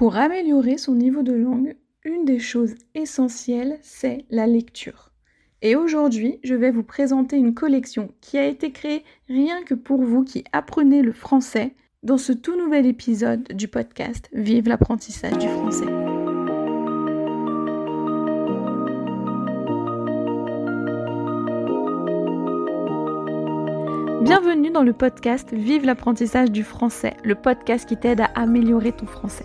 Pour améliorer son niveau de langue, une des choses essentielles, c'est la lecture. Et aujourd'hui, je vais vous présenter une collection qui a été créée rien que pour vous qui apprenez le français dans ce tout nouvel épisode du podcast Vive l'apprentissage du français. Bienvenue dans le podcast Vive l'apprentissage du français, le podcast qui t'aide à améliorer ton français.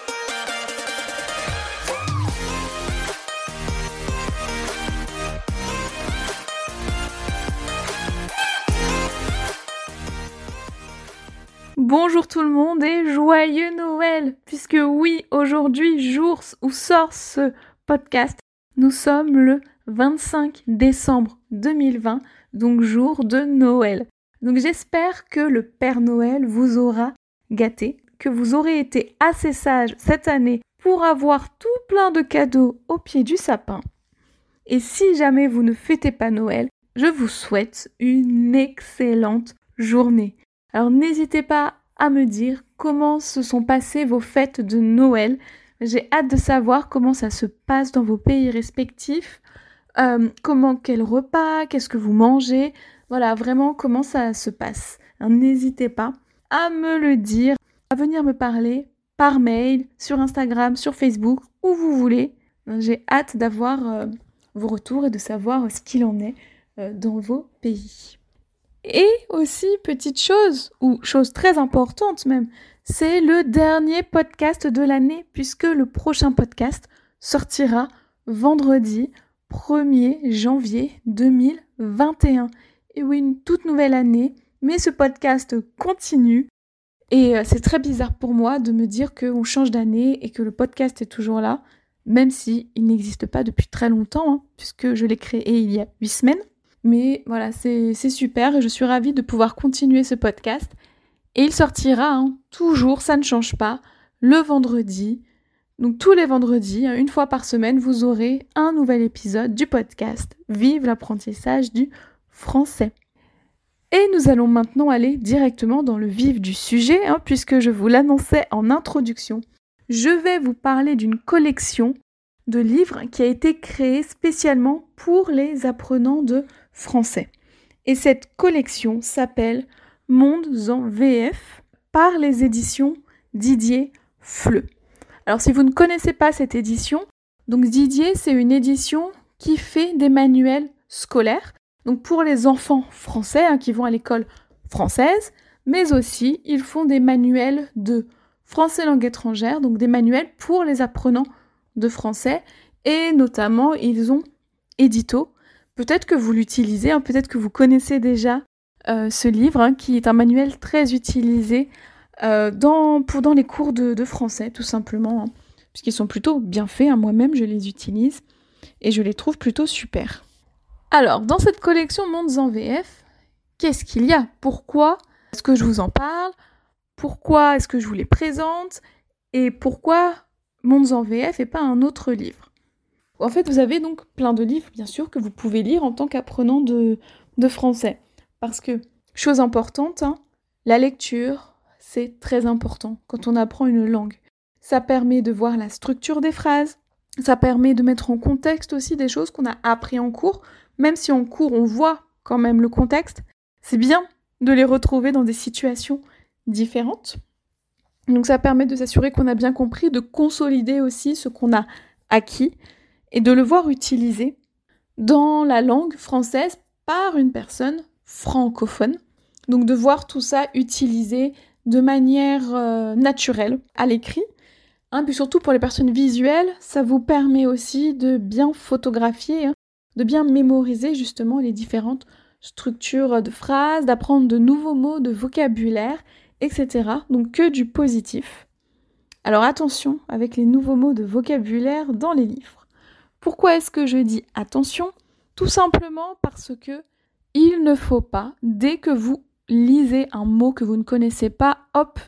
Bonjour tout le monde et joyeux Noël Puisque oui, aujourd'hui, jour où sort ce podcast, nous sommes le 25 décembre 2020, donc jour de Noël. Donc j'espère que le Père Noël vous aura gâté, que vous aurez été assez sage cette année pour avoir tout plein de cadeaux au pied du sapin. Et si jamais vous ne fêtez pas Noël, je vous souhaite une excellente journée. Alors n'hésitez pas me dire comment se sont passées vos fêtes de Noël. J'ai hâte de savoir comment ça se passe dans vos pays respectifs, euh, comment quel repas, qu'est-ce que vous mangez, voilà vraiment comment ça se passe. N'hésitez pas à me le dire, à venir me parler par mail, sur Instagram, sur Facebook, où vous voulez. J'ai hâte d'avoir euh, vos retours et de savoir ce qu'il en est euh, dans vos pays. Et aussi, petite chose, ou chose très importante même, c'est le dernier podcast de l'année, puisque le prochain podcast sortira vendredi 1er janvier 2021. Et oui, une toute nouvelle année, mais ce podcast continue. Et euh, c'est très bizarre pour moi de me dire qu'on change d'année et que le podcast est toujours là, même s'il n'existe pas depuis très longtemps, hein, puisque je l'ai créé il y a 8 semaines. Mais voilà, c'est super et je suis ravie de pouvoir continuer ce podcast. Et il sortira hein, toujours, ça ne change pas, le vendredi. Donc tous les vendredis, hein, une fois par semaine, vous aurez un nouvel épisode du podcast Vive l'apprentissage du français. Et nous allons maintenant aller directement dans le vif du sujet, hein, puisque je vous l'annonçais en introduction. Je vais vous parler d'une collection de livres qui a été créée spécialement pour les apprenants de français. Et cette collection s'appelle Mondes en VF par les éditions Didier Fleu. Alors si vous ne connaissez pas cette édition, donc Didier, c'est une édition qui fait des manuels scolaires, donc pour les enfants français hein, qui vont à l'école française, mais aussi ils font des manuels de français langue étrangère, donc des manuels pour les apprenants de français, et notamment ils ont édito Peut-être que vous l'utilisez, hein, peut-être que vous connaissez déjà euh, ce livre, hein, qui est un manuel très utilisé euh, dans, les cours de, français, tout simplement, hein, puisqu'ils sont plutôt bien faits. Moi-même, je les utilise et je les trouve plutôt super. Alors, dans cette collection Mondes en VF, qu'est-ce qu'il y a? Pourquoi est-ce que je vous en parle? Pourquoi est-ce que je vous les présente? Et pourquoi Mondes en VF et pas un autre livre en fait, vous avez donc plein de livres, bien sûr, que vous pouvez lire en tant qu'apprenant de, français. Parce que, chose importante, hein, la lecture, c'est très important quand on apprend une langue. Ça permet de voir la structure des phrases, ça permet de mettre en contexte aussi des choses qu'on a appris en cours, même si en cours on voit quand même le contexte, c'est bien de les retrouver dans des situations différentes. Donc ça permet de s'assurer qu'on a bien compris, de consolider aussi ce qu'on a acquis et de le voir utilisé dans la langue française par une personne francophone. Donc de voir tout ça utilisé de manière euh, naturelle à l'écrit. Hein, puis surtout pour les personnes visuelles, ça vous permet aussi de bien photographier, hein, de bien mémoriser justement les différentes structures de phrases, d'apprendre de nouveaux mots, de vocabulaire, etc. Donc que du positif. Alors attention avec les nouveaux mots de vocabulaire dans les livres. Pourquoi est-ce que je dis attention? Tout simplement parce que il ne faut pas, dès que vous lisez un mot que vous ne connaissez pas, hop,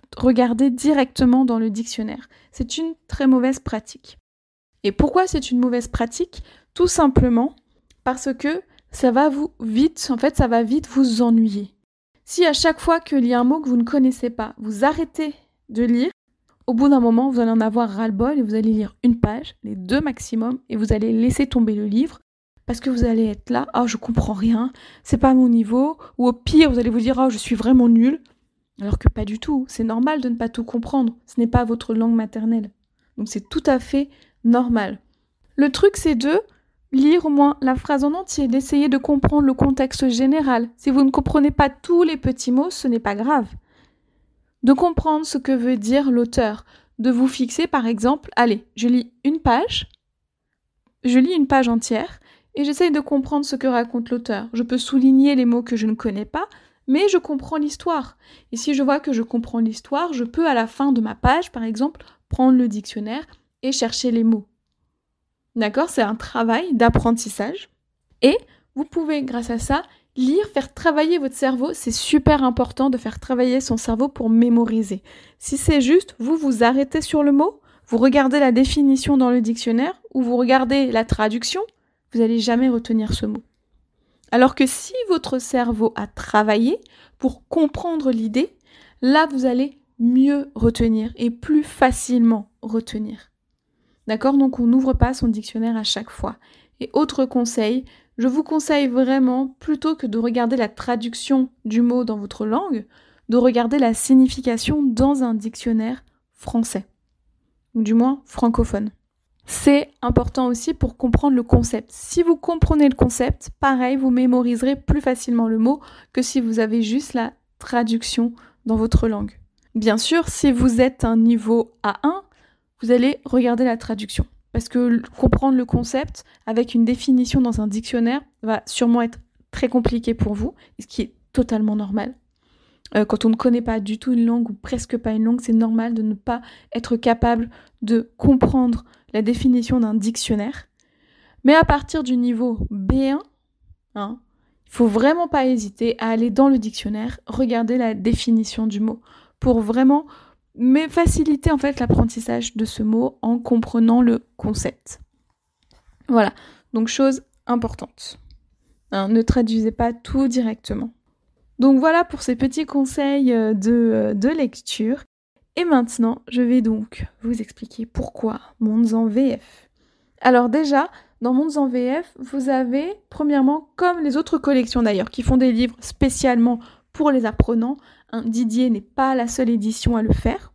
directement dans le dictionnaire. C'est une très mauvaise pratique. Et pourquoi c'est une mauvaise pratique? Tout simplement parce que ça va vous vite, en fait, ça va vite vous ennuyer. Si à chaque fois qu'il y a un mot que vous ne connaissez pas, vous arrêtez de lire, au bout d'un moment, vous allez en avoir ras-le-bol et vous allez lire une page, les deux maximum, et vous allez laisser tomber le livre parce que vous allez être là, oh je comprends rien, c'est pas mon niveau, ou au pire vous allez vous dire oh je suis vraiment nul, alors que pas du tout, c'est normal de ne pas tout comprendre, ce n'est pas votre langue maternelle. Donc c'est tout à fait normal. Le truc c'est de lire au moins la phrase en entier, d'essayer de comprendre le contexte général. Si vous ne comprenez pas tous les petits mots, ce n'est pas grave de comprendre ce que veut dire l'auteur, de vous fixer par exemple, allez, je lis une page, je lis une page entière et j'essaye de comprendre ce que raconte l'auteur. Je peux souligner les mots que je ne connais pas, mais je comprends l'histoire. Et si je vois que je comprends l'histoire, je peux à la fin de ma page, par exemple, prendre le dictionnaire et chercher les mots. D'accord C'est un travail d'apprentissage. Et vous pouvez, grâce à ça, Lire, faire travailler votre cerveau, c'est super important de faire travailler son cerveau pour mémoriser. Si c'est juste, vous vous arrêtez sur le mot, vous regardez la définition dans le dictionnaire ou vous regardez la traduction, vous n'allez jamais retenir ce mot. Alors que si votre cerveau a travaillé pour comprendre l'idée, là vous allez mieux retenir et plus facilement retenir. D'accord? Donc on n'ouvre pas son dictionnaire à chaque fois. Et autre conseil, je vous conseille vraiment, plutôt que de regarder la traduction du mot dans votre langue, de regarder la signification dans un dictionnaire français, ou du moins francophone. C'est important aussi pour comprendre le concept. Si vous comprenez le concept, pareil, vous mémoriserez plus facilement le mot que si vous avez juste la traduction dans votre langue. Bien sûr, si vous êtes un niveau A1, vous allez regarder la traduction. Parce que comprendre le concept avec une définition dans un dictionnaire va sûrement être très compliqué pour vous, ce qui est totalement normal. Euh, quand on ne connaît pas du tout une langue ou presque pas une langue, c'est normal de ne pas être capable de comprendre la définition d'un dictionnaire. Mais à partir du niveau B1, hein, il faut vraiment pas hésiter à aller dans le dictionnaire, regarder la définition du mot pour vraiment mais faciliter en fait l'apprentissage de ce mot en comprenant le concept. Voilà, donc chose importante. Hein, ne traduisez pas tout directement. Donc voilà pour ces petits conseils euh, de, euh, de lecture. Et maintenant, je vais donc vous expliquer pourquoi Mondes en VF. Alors déjà, dans Mondes en VF, vous avez, premièrement, comme les autres collections d'ailleurs, qui font des livres spécialement pour les apprenants, Didier n'est pas la seule édition à le faire.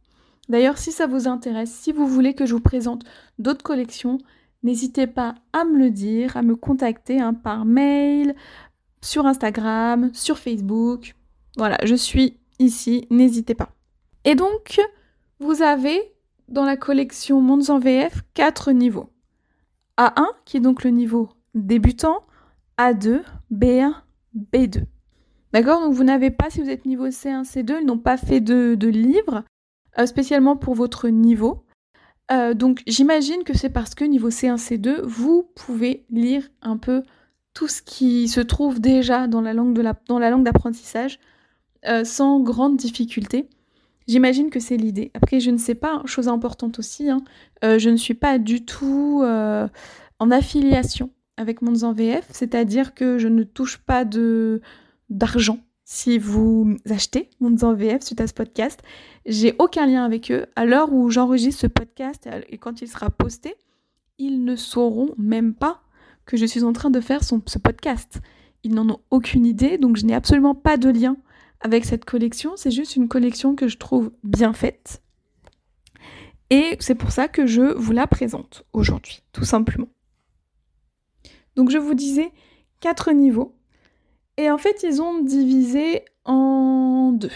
D'ailleurs, si ça vous intéresse, si vous voulez que je vous présente d'autres collections, n'hésitez pas à me le dire, à me contacter hein, par mail, sur Instagram, sur Facebook. Voilà, je suis ici, n'hésitez pas. Et donc, vous avez dans la collection Mondes en VF quatre niveaux. A1, qui est donc le niveau débutant, A2, B1, B2. D'accord Donc vous n'avez pas, si vous êtes niveau C1, C2, ils n'ont pas fait de, livre euh, spécialement pour votre niveau. Euh, donc j'imagine que c'est parce que niveau C1, C2, vous pouvez lire un peu tout ce qui se trouve déjà dans la langue, d'apprentissage euh, sans grande difficulté. J'imagine que c'est l'idée. Après, je ne sais pas, chose importante aussi, hein, je ne suis pas du tout en affiliation avec Mondes VF, c'est-à-dire que je ne touche pas de d'argent si vous achetez Mondes en VF suite à ce podcast. J'ai aucun lien avec eux. À l'heure où j'enregistre ce podcast et quand il sera posté, ils ne sauront même pas que je suis en train de faire ce podcast. Ils n'en ont aucune idée, donc je n'ai absolument pas de lien avec cette collection. C'est juste une collection que je trouve bien faite. Et c'est pour ça que je vous la présente aujourd'hui, tout simplement. Donc je vous disais quatre niveaux et en fait, ils ont divisé en deux.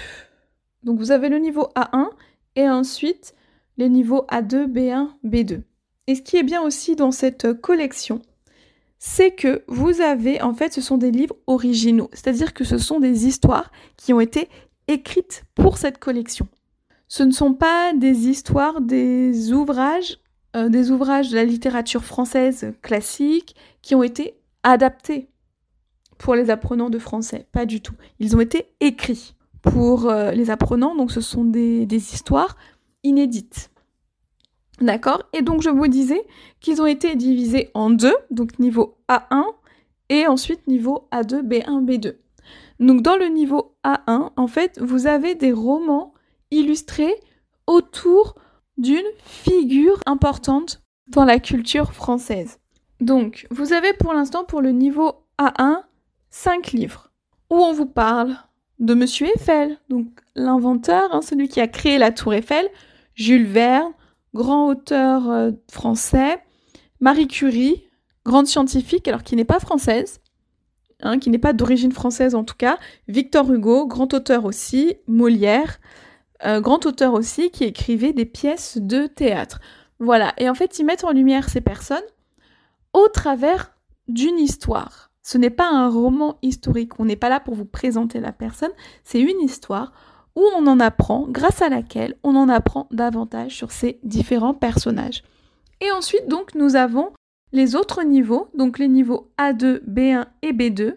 Donc vous avez le niveau A1 et ensuite les niveaux A2, B1, B2. Et ce qui est bien aussi dans cette collection, c'est que vous avez, en fait, ce sont des livres originaux. C'est-à-dire que ce sont des histoires qui ont été écrites pour cette collection. Ce ne sont pas des histoires, des ouvrages, euh, des ouvrages de la littérature française classique qui ont été adaptés pour les apprenants de français, pas du tout. Ils ont été écrits pour euh, les apprenants, donc ce sont des, des histoires inédites. D'accord? Et donc je vous disais qu'ils ont été divisés en deux, donc niveau A1 et ensuite niveau A2, B1, B2. Donc dans le niveau A1, en fait, vous avez des romans illustrés autour d'une figure importante dans la culture française. Donc, vous avez pour l'instant pour le niveau A1 5 livres où on vous parle de Monsieur Eiffel, donc l'inventeur, hein, celui qui a créé la Tour Eiffel, Jules Verne, grand auteur euh, français, Marie Curie, grande scientifique, alors qui n'est pas française, hein, qui n'est pas d'origine française en tout cas, Victor Hugo, grand auteur aussi, Molière, euh, grand auteur aussi, qui écrivait des pièces de théâtre. Voilà, et en fait, ils mettent en lumière ces personnes au travers d'une histoire. Ce n'est pas un roman historique, on n'est pas là pour vous présenter la personne, c'est une histoire où on en apprend, grâce à laquelle on en apprend davantage sur ces différents personnages. Et ensuite, donc, nous avons les autres niveaux, donc les niveaux A2, B1 et B2,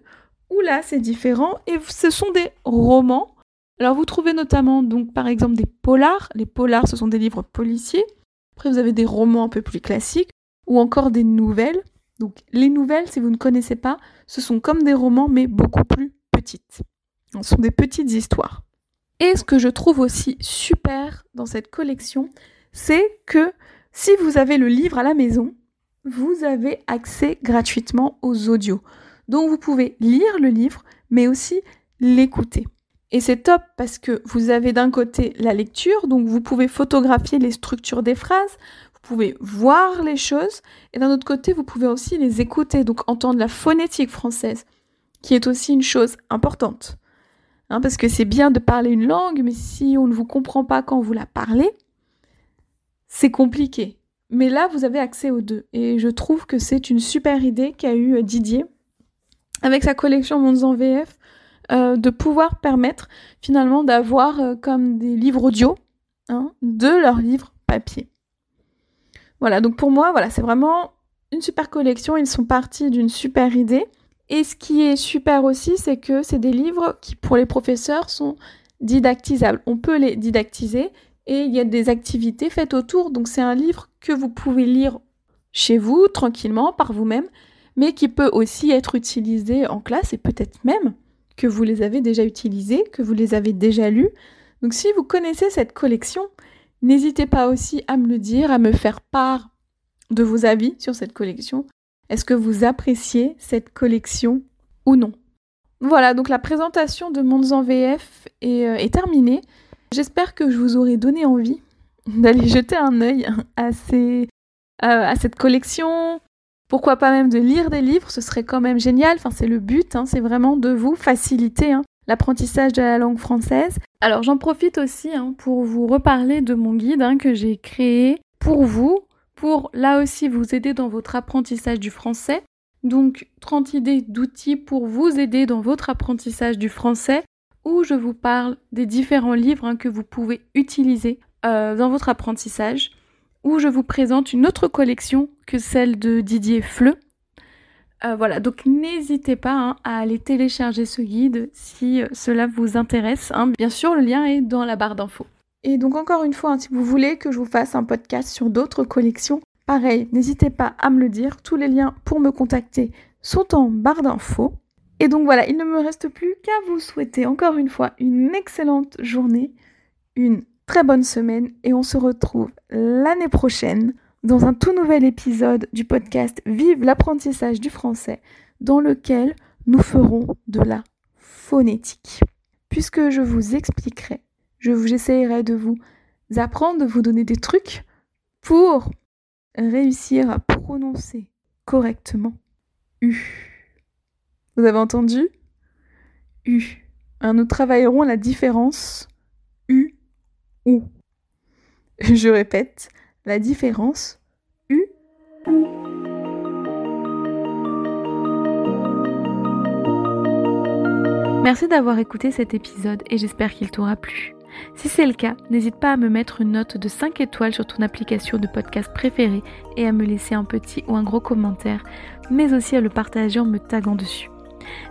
où là, c'est différent et ce sont des romans. Alors, vous trouvez notamment, donc, par exemple, des polars. Les polars, ce sont des livres policiers. Après, vous avez des romans un peu plus classiques ou encore des nouvelles. Donc, les nouvelles, si vous ne connaissez pas, ce sont comme des romans, mais beaucoup plus petites. Ce sont des petites histoires. Et ce que je trouve aussi super dans cette collection, c'est que si vous avez le livre à la maison, vous avez accès gratuitement aux audios. Donc vous pouvez lire le livre, mais aussi l'écouter. Et c'est top parce que vous avez d'un côté la lecture, donc vous pouvez photographier les structures des phrases, vous pouvez voir les choses, et d'un autre côté, vous pouvez aussi les écouter, donc entendre la phonétique française, qui est aussi une chose importante. Hein, parce que c'est bien de parler une langue, mais si on ne vous comprend pas quand vous la parlez, c'est compliqué. Mais là, vous avez accès aux deux. Et je trouve que c'est une super idée qu'a eu euh, Didier avec sa collection Mondes en VF euh, de pouvoir permettre finalement d'avoir euh, comme des livres audio hein, de leurs livres papier. Voilà, donc pour moi, voilà, c'est vraiment une super collection. Ils sont partis d'une super idée. Et ce qui est super aussi, c'est que c'est des livres qui, pour les professeurs, sont didactisables. On peut les didactiser et il y a des activités faites autour. Donc c'est un livre que vous pouvez lire chez vous, tranquillement, par vous-même, mais qui peut aussi être utilisé en classe et peut-être même que vous les avez déjà utilisés, que vous les avez déjà lus. Donc si vous connaissez cette collection, n'hésitez pas aussi à me le dire, à me faire part de vos avis sur cette collection. Est-ce que vous appréciez cette collection ou non? Voilà, donc la présentation de Mondes en VF est, euh, est terminée. J'espère que je vous aurai donné envie d'aller jeter un œil ces, à cette collection. Pourquoi pas même de lire des livres, ce serait quand même génial. Enfin, c'est le but, hein, c'est vraiment de vous faciliter hein, l'apprentissage de la langue française. Alors, j'en profite aussi hein, pour vous reparler de mon guide que j'ai créé pour vous pour là aussi vous aider dans votre apprentissage du français. Donc 30 idées d'outils pour vous aider dans votre apprentissage du français où je vous parle des différents livres que vous pouvez utiliser euh, dans votre apprentissage, où je vous présente une autre collection que celle de Didier Fleu. Euh, voilà, donc n'hésitez pas hein, à aller télécharger ce guide si euh, cela vous intéresse. Hein. Bien sûr, le lien est dans la barre d'infos. Et donc encore une fois, hein, si vous voulez que je vous fasse un podcast sur d'autres collections, pareil, n'hésitez pas à me le dire. Tous les liens pour me contacter sont en barre d'infos. Et donc voilà, il ne me reste plus qu'à vous souhaiter encore une fois une excellente journée, une très bonne semaine et on se retrouve l'année prochaine dans un tout nouvel épisode du podcast Vive l'apprentissage du français dans lequel nous ferons de la phonétique. Puisque je vous expliquerai j'essayerai de vous apprendre, de vous donner des trucs pour réussir à prononcer correctement U. Vous avez entendu? U. Hein, nous travaillerons la différence U ou. Je répète, la différence U. Merci d'avoir écouté cet épisode et j'espère qu'il t'aura plu. Si c'est le cas, n'hésite pas à me mettre une note de 5 étoiles sur ton application de podcast préférée et à me laisser un petit ou un gros commentaire, mais aussi à le partager en me taguant dessus.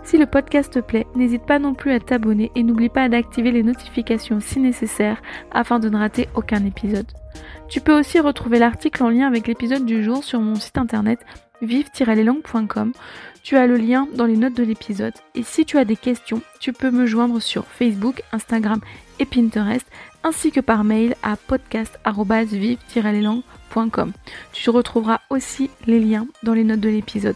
Si le podcast te plaît, n'hésite pas non plus à t'abonner et n'oublie pas d'activer les notifications si nécessaire afin de ne rater aucun épisode. Tu peux aussi retrouver l'article en lien avec l'épisode du jour sur mon site internet vive-leslangues.com. Tu as le lien dans les notes de l'épisode. Et si tu as des questions, tu peux me joindre sur Facebook, Instagram et Pinterest, ainsi que par mail à podcast-vive-leslangues.com. Tu retrouveras aussi les liens dans les notes de l'épisode.